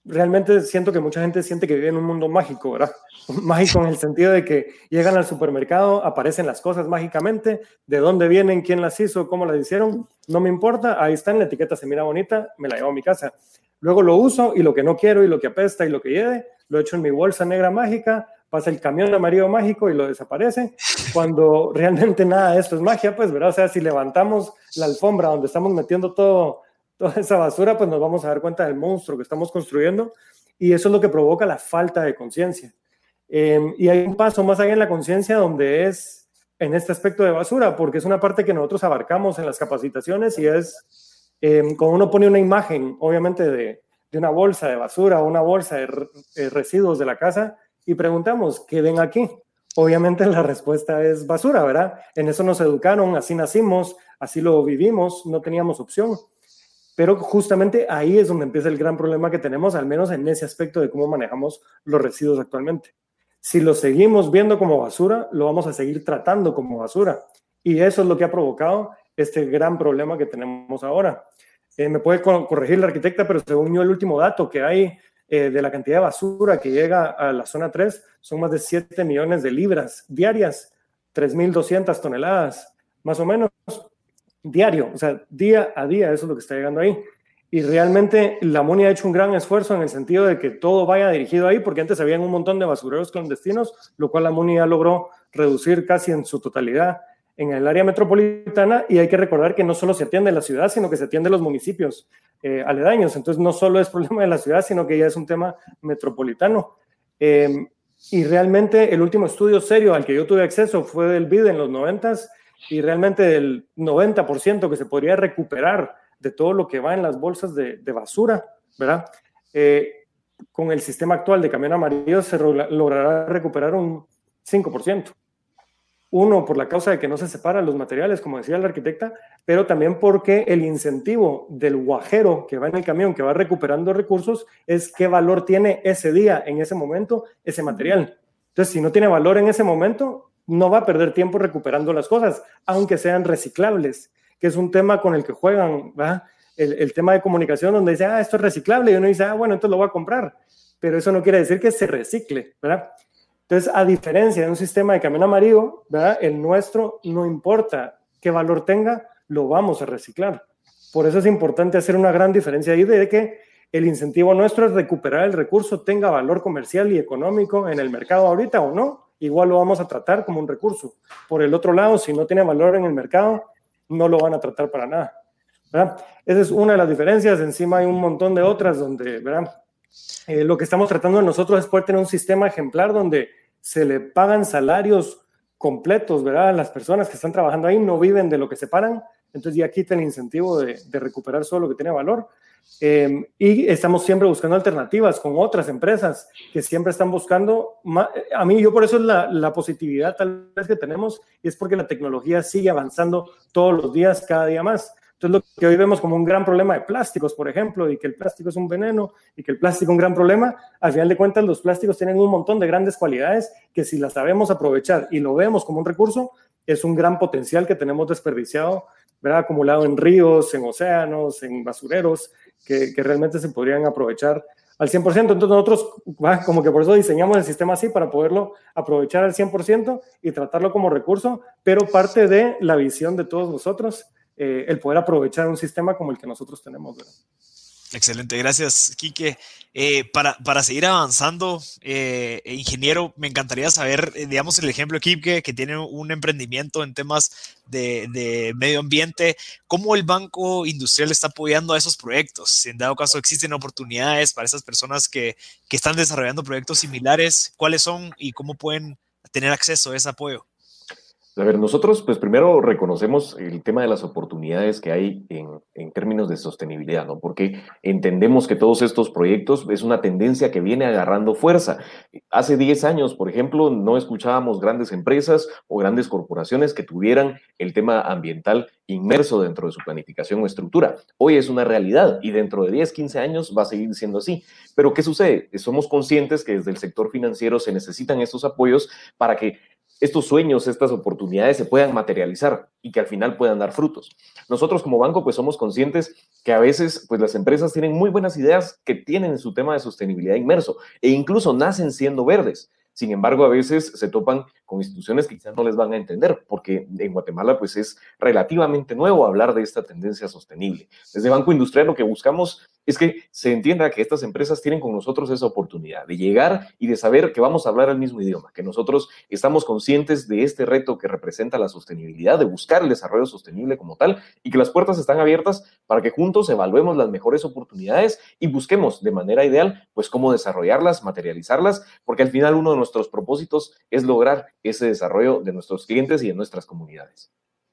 realmente siento que mucha gente siente que vive en un mundo mágico, ¿verdad? mágico en el sentido de que llegan al supermercado, aparecen las cosas mágicamente, de dónde vienen, quién las hizo, cómo las hicieron, no me importa, ahí está en la etiqueta, se mira bonita, me la llevo a mi casa. Luego lo uso y lo que no quiero y lo que apesta y lo que lleve, lo echo en mi bolsa negra mágica, pasa el camión amarillo mágico y lo desaparece, cuando realmente nada de esto es magia, pues, ¿verdad? O sea, si levantamos la alfombra donde estamos metiendo todo, toda esa basura, pues nos vamos a dar cuenta del monstruo que estamos construyendo y eso es lo que provoca la falta de conciencia. Em, y hay un paso más allá en la conciencia donde es en este aspecto de basura, porque es una parte que nosotros abarcamos en las capacitaciones y es eh, cuando uno pone una imagen, obviamente, de, de una bolsa de basura o una bolsa de, de residuos de la casa y preguntamos, ¿qué ven aquí? Obviamente la respuesta es basura, ¿verdad? En eso nos educaron, así nacimos, así lo vivimos, no teníamos opción. Pero justamente ahí es donde empieza el gran problema que tenemos, al menos en ese aspecto de cómo manejamos los residuos actualmente. Si lo seguimos viendo como basura, lo vamos a seguir tratando como basura. Y eso es lo que ha provocado este gran problema que tenemos ahora. Eh, me puede corregir la arquitecta, pero según yo el último dato que hay eh, de la cantidad de basura que llega a la zona 3 son más de 7 millones de libras diarias, 3.200 toneladas, más o menos diario, o sea, día a día, eso es lo que está llegando ahí. Y realmente la MUNI ha hecho un gran esfuerzo en el sentido de que todo vaya dirigido ahí, porque antes había un montón de basureros clandestinos, lo cual la MUNI ya logró reducir casi en su totalidad en el área metropolitana. Y hay que recordar que no solo se atiende la ciudad, sino que se atiende los municipios eh, aledaños. Entonces, no solo es problema de la ciudad, sino que ya es un tema metropolitano. Em, y realmente el último estudio serio al que yo tuve acceso fue del BID en los 90 y realmente el 90% que se podría recuperar de todo lo que va en las bolsas de, basura, ¿verdad? Eh, con el sistema actual de camión amarillo se logrará recuperar un 5%. Uno, por la causa de que no se separan los materiales, como decía la arquitecta, pero también porque el incentivo del guajero que va en el camión, que va recuperando recursos, es qué valor tiene ese día, en ese momento, ese material. Entonces, si no tiene valor en ese momento, no va a perder tiempo recuperando las cosas, aunque sean reciclables, que es un tema con el que juegan, ¿verdad? El, tema de comunicación donde dice, ah, esto es reciclable, y uno dice, ah, bueno, entonces lo voy a comprar, pero eso no quiere decir que se recicle, ¿verdad? Entonces, a diferencia de un sistema de camión amarillo, ¿verdad? El nuestro no importa qué valor tenga, lo vamos a reciclar. Por eso es importante hacer una gran diferencia ahí de que el incentivo nuestro es recuperar el recurso, tenga valor comercial y económico en el mercado ahorita o no, igual lo vamos a tratar como un recurso. Por el otro lado, si no tiene valor en el mercado, no lo van a tratar para nada. ¿verdad? Esa es una de las diferencias. Encima hay un montón de otras donde, ¿verdad? Eh, lo que estamos tratando nosotros es poder tener un sistema ejemplar donde se le pagan salarios completos, ¿verdad? Las personas que están trabajando ahí no viven de lo que se pagan, entonces ya quita el incentivo de, de recuperar solo lo que tiene valor. Em, y estamos siempre buscando alternativas con otras empresas que siempre están buscando. A mí, yo por eso es la, la, positividad tal vez que tenemos, es porque la tecnología sigue avanzando todos los días, cada día más. Entonces, lo que hoy vemos como un gran problema de plásticos, por ejemplo, y que el plástico es un veneno y que el plástico es un gran problema, al final de cuentas los plásticos tienen un montón de grandes cualidades que si las sabemos aprovechar y lo vemos como un recurso, es un gran potencial que tenemos desperdiciado, ¿verdad? acumulado en ríos, en océanos, en basureros, que, realmente se podrían aprovechar al 100%. Entonces nosotros, como que por eso diseñamos el sistema así, para poderlo aprovechar al 100% y tratarlo como recurso, pero parte de la visión de todos nosotros, eh, el poder aprovechar un sistema como el que nosotros tenemos. Excelente, gracias, Quique. Eh, para, para, seguir avanzando, eh, ingeniero, me encantaría saber, eh, digamos, el ejemplo Quique, que tiene un emprendimiento en temas de, de, medio ambiente, ¿cómo el Banco Industrial está apoyando a esos proyectos? Si en dado caso existen oportunidades para esas personas que, que están desarrollando proyectos similares, ¿cuáles son y cómo pueden tener acceso a ese apoyo? A ver, nosotros pues primero reconocemos el tema de las oportunidades que hay en, en, términos de sostenibilidad, ¿no? Porque entendemos que todos estos proyectos es una tendencia que viene agarrando fuerza. Hace 10 años, por ejemplo, no escuchábamos grandes empresas o grandes corporaciones que tuvieran el tema ambiental inmerso dentro de su planificación o estructura. Hoy es una realidad y dentro de 10, 15 años va a seguir siendo así. Pero ¿qué sucede? Somos conscientes que desde el sector financiero se necesitan estos apoyos para que estos sueños, estas oportunidades se puedan materializar y que al final puedan dar frutos. Nosotros como banco pues somos conscientes que a veces pues las empresas tienen muy buenas ideas que tienen su tema de sostenibilidad inmerso e incluso nacen siendo verdes. Sin embargo, a veces se topan con instituciones que quizás no les van a entender, porque en Guatemala pues es relativamente nuevo hablar de esta tendencia sostenible. Desde Banco Industrial lo que buscamos es que se entienda que estas empresas tienen con nosotros esa oportunidad de llegar y de saber que vamos a hablar el mismo idioma, que nosotros estamos conscientes de este reto que representa la sostenibilidad, de buscar el desarrollo sostenible como tal y que las puertas están abiertas para que juntos evaluemos las mejores oportunidades y busquemos de manera ideal pues cómo desarrollarlas, materializarlas, porque al final uno de nuestros propósitos es lograr ese desarrollo de nuestros clientes y de nuestras comunidades.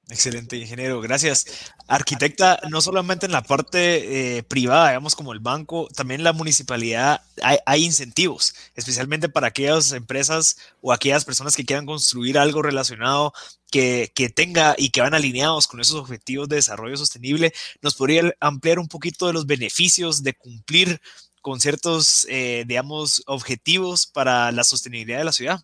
Excelente, ingeniero. Gracias. Arquitecta, no solamente en la parte eh, privada, digamos, como el banco, también la municipalidad hay, incentivos, especialmente para aquellas empresas o aquellas personas que quieran construir algo relacionado que, que, tenga y que van alineados con esos objetivos de desarrollo sostenible. ¿Nos podría ampliar un poquito de los beneficios de cumplir con ciertos, eh, digamos, objetivos para la sostenibilidad de la ciudad?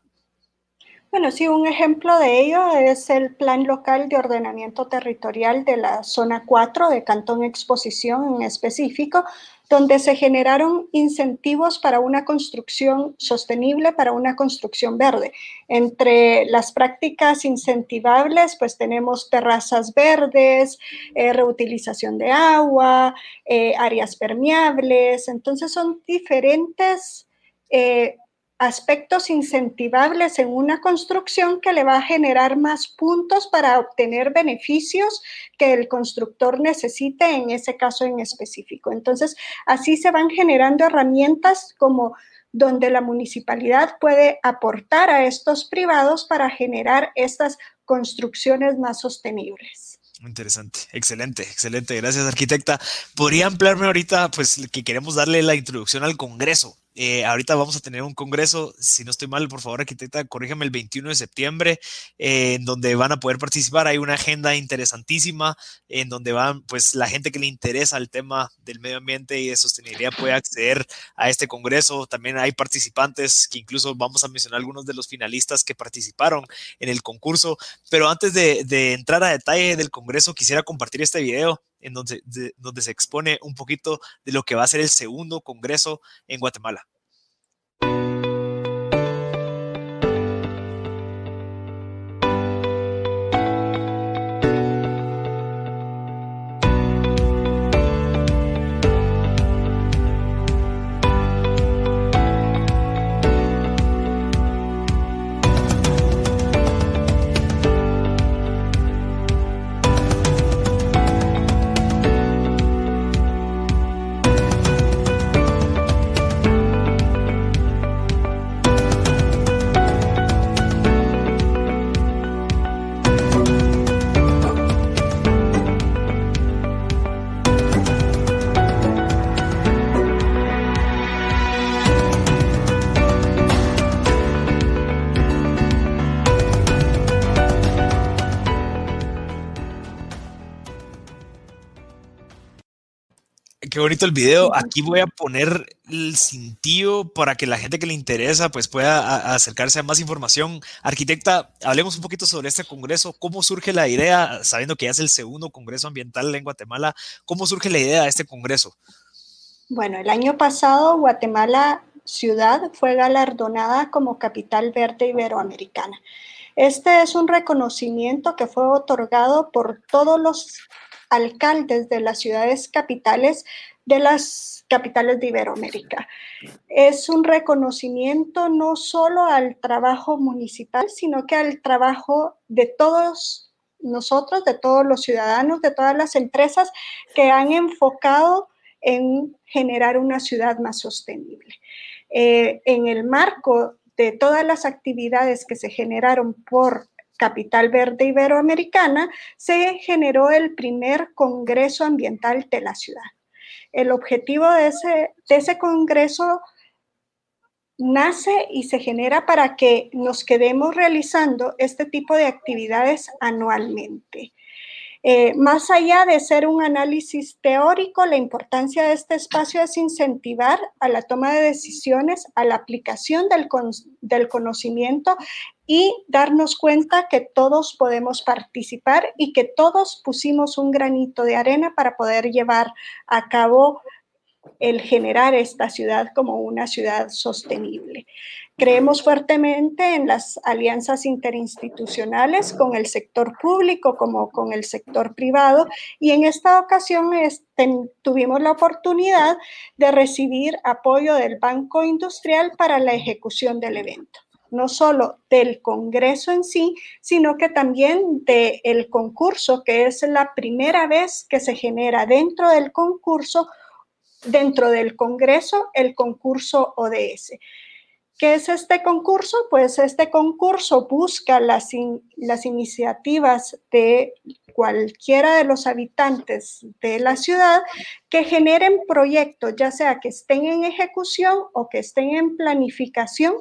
Bueno, sí, un ejemplo de ello es el Plan Local de Ordenamiento Territorial de la Zona 4 de Cantón Exposición en específico, donde se generaron incentivos para una construcción sostenible, para una construcción verde. Entre las prácticas incentivables, pues tenemos terrazas verdes, eh, reutilización de agua, eh, áreas permeables, entonces son diferentes eh, aspectos incentivables en una construcción que le va a generar más puntos para obtener beneficios que el constructor necesite en ese caso en específico. Entonces, así se van generando herramientas como donde la municipalidad puede aportar a estos privados para generar estas construcciones más sostenibles. Interesante, excelente, excelente. Gracias, arquitecta. ¿Podría ampliarme ahorita, pues, que queremos darle la introducción al Congreso? Eh, ahorita vamos a tener un congreso, si no estoy mal, por favor, arquitecta, corrígeme el 21 de septiembre, eh, en donde van a poder participar. Hay una agenda interesantísima en donde van, pues, la gente que le interesa el tema del medio ambiente y de sostenibilidad puede acceder a este congreso. También hay participantes que incluso vamos a mencionar algunos de los finalistas que participaron en el concurso. Pero antes de, de entrar a detalle del congreso, quisiera compartir este video en donde, donde se expone un poquito de lo que va a ser el segundo Congreso en Guatemala. Qué bonito el video. Aquí voy a poner el cintillo para que la gente que le interesa pues pueda acercarse a más información. Arquitecta, hablemos un poquito sobre este congreso. ¿Cómo surge la idea, sabiendo que ya es el segundo congreso ambiental en Guatemala? ¿Cómo surge la idea de este congreso? Bueno, el año pasado Guatemala ciudad fue galardonada como capital verde iberoamericana. Este es un reconocimiento que fue otorgado por todos los alcaldes de las ciudades capitales de las capitales de Iberoamérica. Es un reconocimiento no solo al trabajo municipal, sino que al trabajo de todos nosotros, de todos los ciudadanos, de todas las empresas que han enfocado en generar una ciudad más sostenible. Eh, en el marco de todas las actividades que se generaron por capital verde iberoamericana, se generó el primer Congreso Ambiental de la ciudad. El objetivo de ese, de ese Congreso nace y se genera para que nos quedemos realizando este tipo de actividades anualmente. Eh, más allá de ser un análisis teórico, la importancia de este espacio es incentivar a la toma de decisiones, a la aplicación del, del conocimiento y darnos cuenta que todos podemos participar y que todos pusimos un granito de arena para poder llevar a cabo el generar esta ciudad como una ciudad sostenible. Creemos fuertemente en las alianzas interinstitucionales con el sector público como con el sector privado y en esta ocasión tuvimos la oportunidad de recibir apoyo del Banco Industrial para la ejecución del evento no solo del Congreso en sí, sino que también del concurso, que es la primera vez que se genera dentro del concurso dentro del Congreso el concurso ODS. ¿Qué es este concurso? Pues este concurso busca las, las iniciativas de cualquiera de los habitantes de la ciudad que generen proyectos, ya sea que estén en ejecución o que estén en planificación,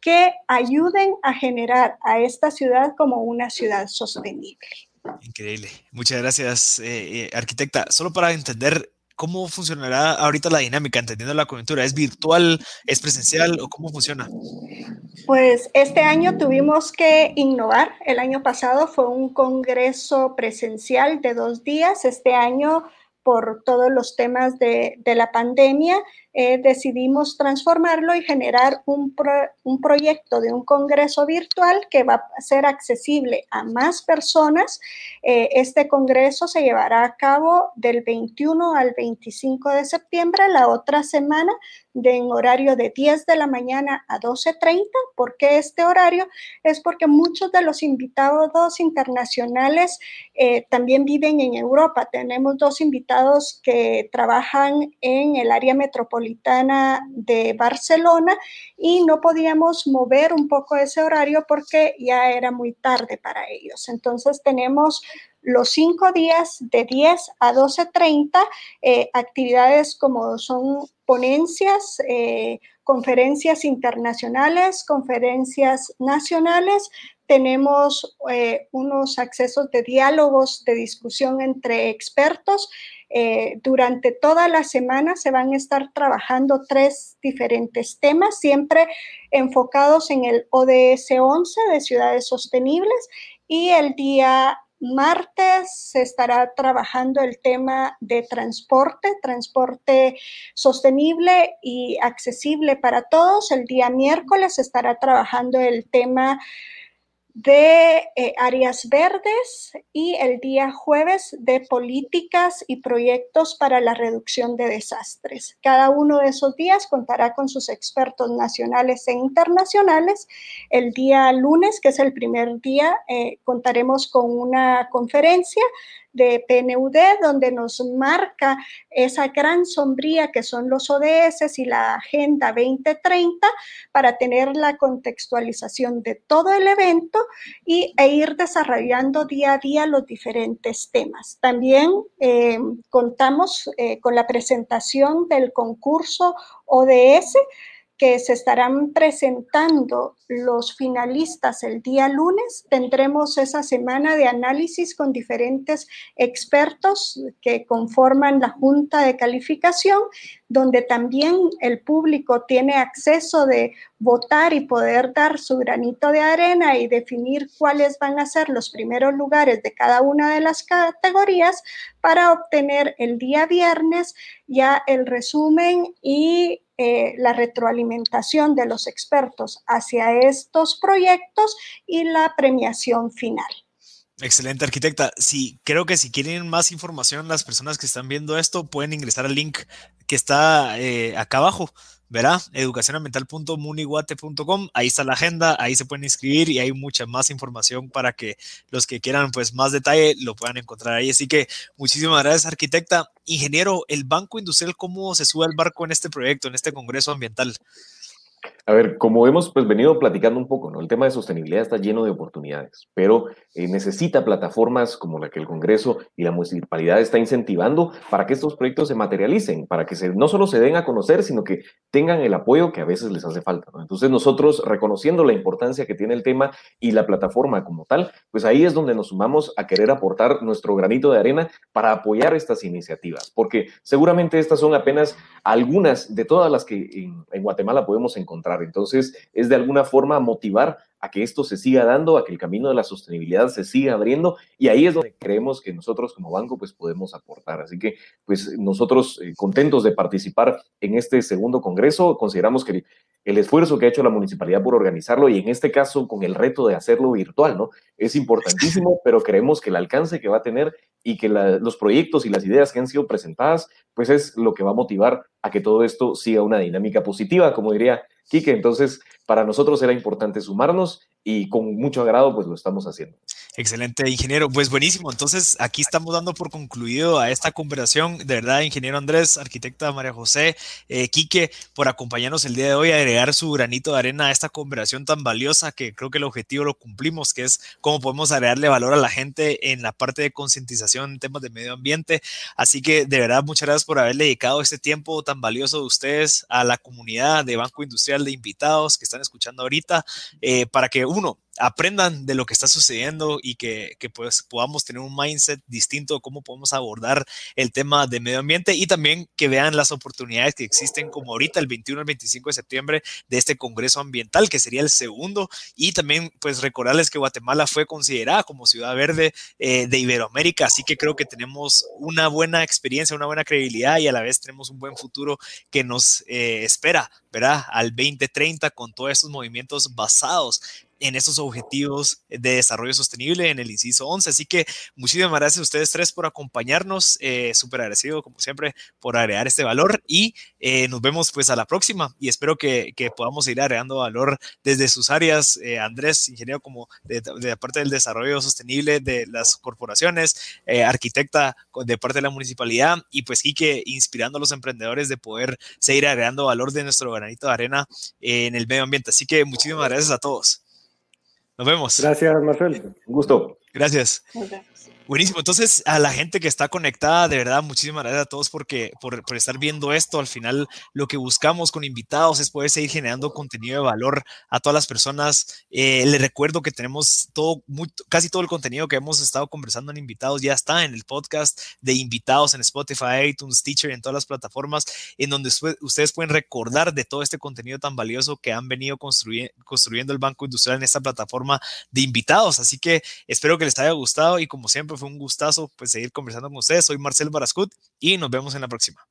que ayuden a generar a esta ciudad como una ciudad sostenible. Increíble. Muchas gracias, eh, eh, arquitecta. Solo para entender ¿Cómo funcionará ahorita la dinámica, entendiendo la coyuntura? ¿Es virtual, es presencial o cómo funciona? Pues este año tuvimos que innovar. El año pasado fue un congreso presencial de dos días. Este año, por todos los temas de, de la pandemia, eh, decidimos transformarlo y generar un, un, proyecto de un congreso virtual que va a ser accesible a más personas. Eh, este congreso se llevará a cabo del 21 al 25 de septiembre. La otra semana en horario de 10 de la mañana a 12.30. ¿Por qué este horario? Es porque muchos de los invitados internacionales eh, también viven en Europa. Tenemos dos invitados que trabajan en el área metropolitana de Barcelona y no podíamos mover un poco ese horario porque ya era muy tarde para ellos. Entonces tenemos los cinco días de 10 a 12.30, eh, actividades como son ponencias, eh, conferencias internacionales, conferencias nacionales. Tenemos eh, unos accesos de diálogos, de discusión entre expertos. Durante toda la semana se van a estar trabajando tres diferentes temas, siempre enfocados en el ODS 11 de ciudades sostenibles y el día martes se estará trabajando el tema de transporte, transporte sostenible y accesible para todos. El día miércoles se estará trabajando el tema de eh, áreas verdes y el día jueves de políticas y proyectos para la reducción de desastres. Cada uno de esos días contará con sus expertos nacionales e internacionales. El día lunes, que es el primer día, eh, contaremos con una conferencia de PNUD, donde nos marca esa gran sombría que son los ODS y la Agenda 2030 para tener la contextualización de todo el evento y, e ir desarrollando día a día los diferentes temas. También eh, contamos eh, con la presentación del concurso ODS que se estarán presentando los finalistas el día lunes. Tendremos esa semana de análisis con diferentes expertos que conforman la junta de calificación, donde también el público tiene acceso de votar y poder dar su granito de arena y definir cuáles van a ser los primeros lugares de cada una de las categorías para obtener el día viernes ya el resumen y eh, la retroalimentación de los expertos hacia estos proyectos y la premiación final. Excelente, arquitecta. Sí, creo que si quieren más información, las personas que están viendo esto pueden ingresar al link que está eh, acá abajo verá, educacionambiental.muniguate.com, ahí está la agenda, ahí se pueden inscribir y hay mucha más información para que los que quieran pues más detalle lo puedan encontrar ahí. Así que muchísimas gracias, arquitecta. Ingeniero, el Banco Industrial, ¿cómo se sube al barco en este proyecto, en este Congreso Ambiental? A ver, como hemos pues, venido platicando un poco, ¿no? el tema de sostenibilidad está lleno de oportunidades, pero eh, necesita plataformas como la que el Congreso y la municipalidad está incentivando para que estos proyectos se materialicen, para que se, no solo se den a conocer, sino que tengan el apoyo que a veces les hace falta. Entonces nosotros, reconociendo la importancia que tiene el tema y la plataforma como tal, pues ahí es donde nos sumamos a querer aportar nuestro granito de arena para apoyar estas iniciativas, porque seguramente estas son apenas algunas de todas las que en Guatemala podemos encontrar entonces, es de alguna forma motivar a que esto se siga dando, a que el camino de la sostenibilidad se siga abriendo y ahí es donde creemos que nosotros como banco pues podemos aportar. Así que pues nosotros eh, contentos de participar en este segundo congreso, consideramos que el, esfuerzo que ha hecho la municipalidad por organizarlo y en este caso con el reto de hacerlo virtual, ¿no? Es importantísimo, pero creemos que el alcance que va a tener y que los proyectos y las ideas que han sido presentadas pues es lo que va a motivar a que todo esto siga una dinámica positiva, como diría Quique. Entonces, para nosotros era importante sumarnos y con mucho agrado pues lo estamos haciendo. Excelente, ingeniero. Pues buenísimo. Entonces, aquí estamos dando por concluido a esta conversación. De verdad, ingeniero Andrés, arquitecta María José, eh, Quique, por acompañarnos el día de hoy a agregar su granito de arena a esta conversación tan valiosa que creo que el objetivo lo cumplimos, que es cómo podemos agregarle valor a la gente en la parte de concientización en temas de medio ambiente. Así que, de verdad, muchas gracias por haberle dedicado este tiempo tan valioso de ustedes a la comunidad de Banco Industrial de invitados que están escuchando ahorita, eh, para que uno, aprendan de lo que está sucediendo y que, pues podamos tener un mindset distinto de cómo podemos abordar el tema de medio ambiente y también que vean las oportunidades que existen como ahorita el 21 al 25 de septiembre de este Congreso Ambiental, que sería el segundo, y también pues recordarles que Guatemala fue considerada como ciudad verde eh, de Iberoamérica, así que creo que tenemos una buena experiencia, una buena credibilidad y a la vez tenemos un buen futuro que nos eh, espera, ¿verdad? Al 2030 con todos estos movimientos basados en esos objetivos de desarrollo sostenible en el inciso 11. Así que muchísimas gracias a ustedes tres por acompañarnos. Eh, Súper agradecido, como siempre, por agregar este valor y eh, nos vemos pues a la próxima y espero que, que podamos ir agregando valor desde sus áreas. Eh, Andrés, ingeniero como de, parte del desarrollo sostenible de las corporaciones, eh, arquitecta de parte de la municipalidad y pues que inspirando a los emprendedores de poder seguir agregando valor de nuestro granito de arena en el medio ambiente. Así que muchísimas gracias a todos. Nos vemos. Gracias, Marcel. Un gusto. Gracias. Buenísimo. Entonces, a la gente que está conectada, de verdad, muchísimas gracias a todos porque, por, por, estar viendo esto. Al final, lo que buscamos con invitados es poder seguir generando contenido de valor a todas las personas. Eh, les recuerdo que tenemos todo, muy, casi todo el contenido que hemos estado conversando en invitados ya está en el podcast de invitados en Spotify, iTunes, Teacher, en todas las plataformas, en donde ustedes pueden recordar de todo este contenido tan valioso que han venido construy construyendo el Banco Industrial en esta plataforma de invitados. Así que espero que les haya gustado y como siempre, fue un gustazo pues seguir conversando con ustedes. Soy Marcel Barascut y nos vemos en la próxima.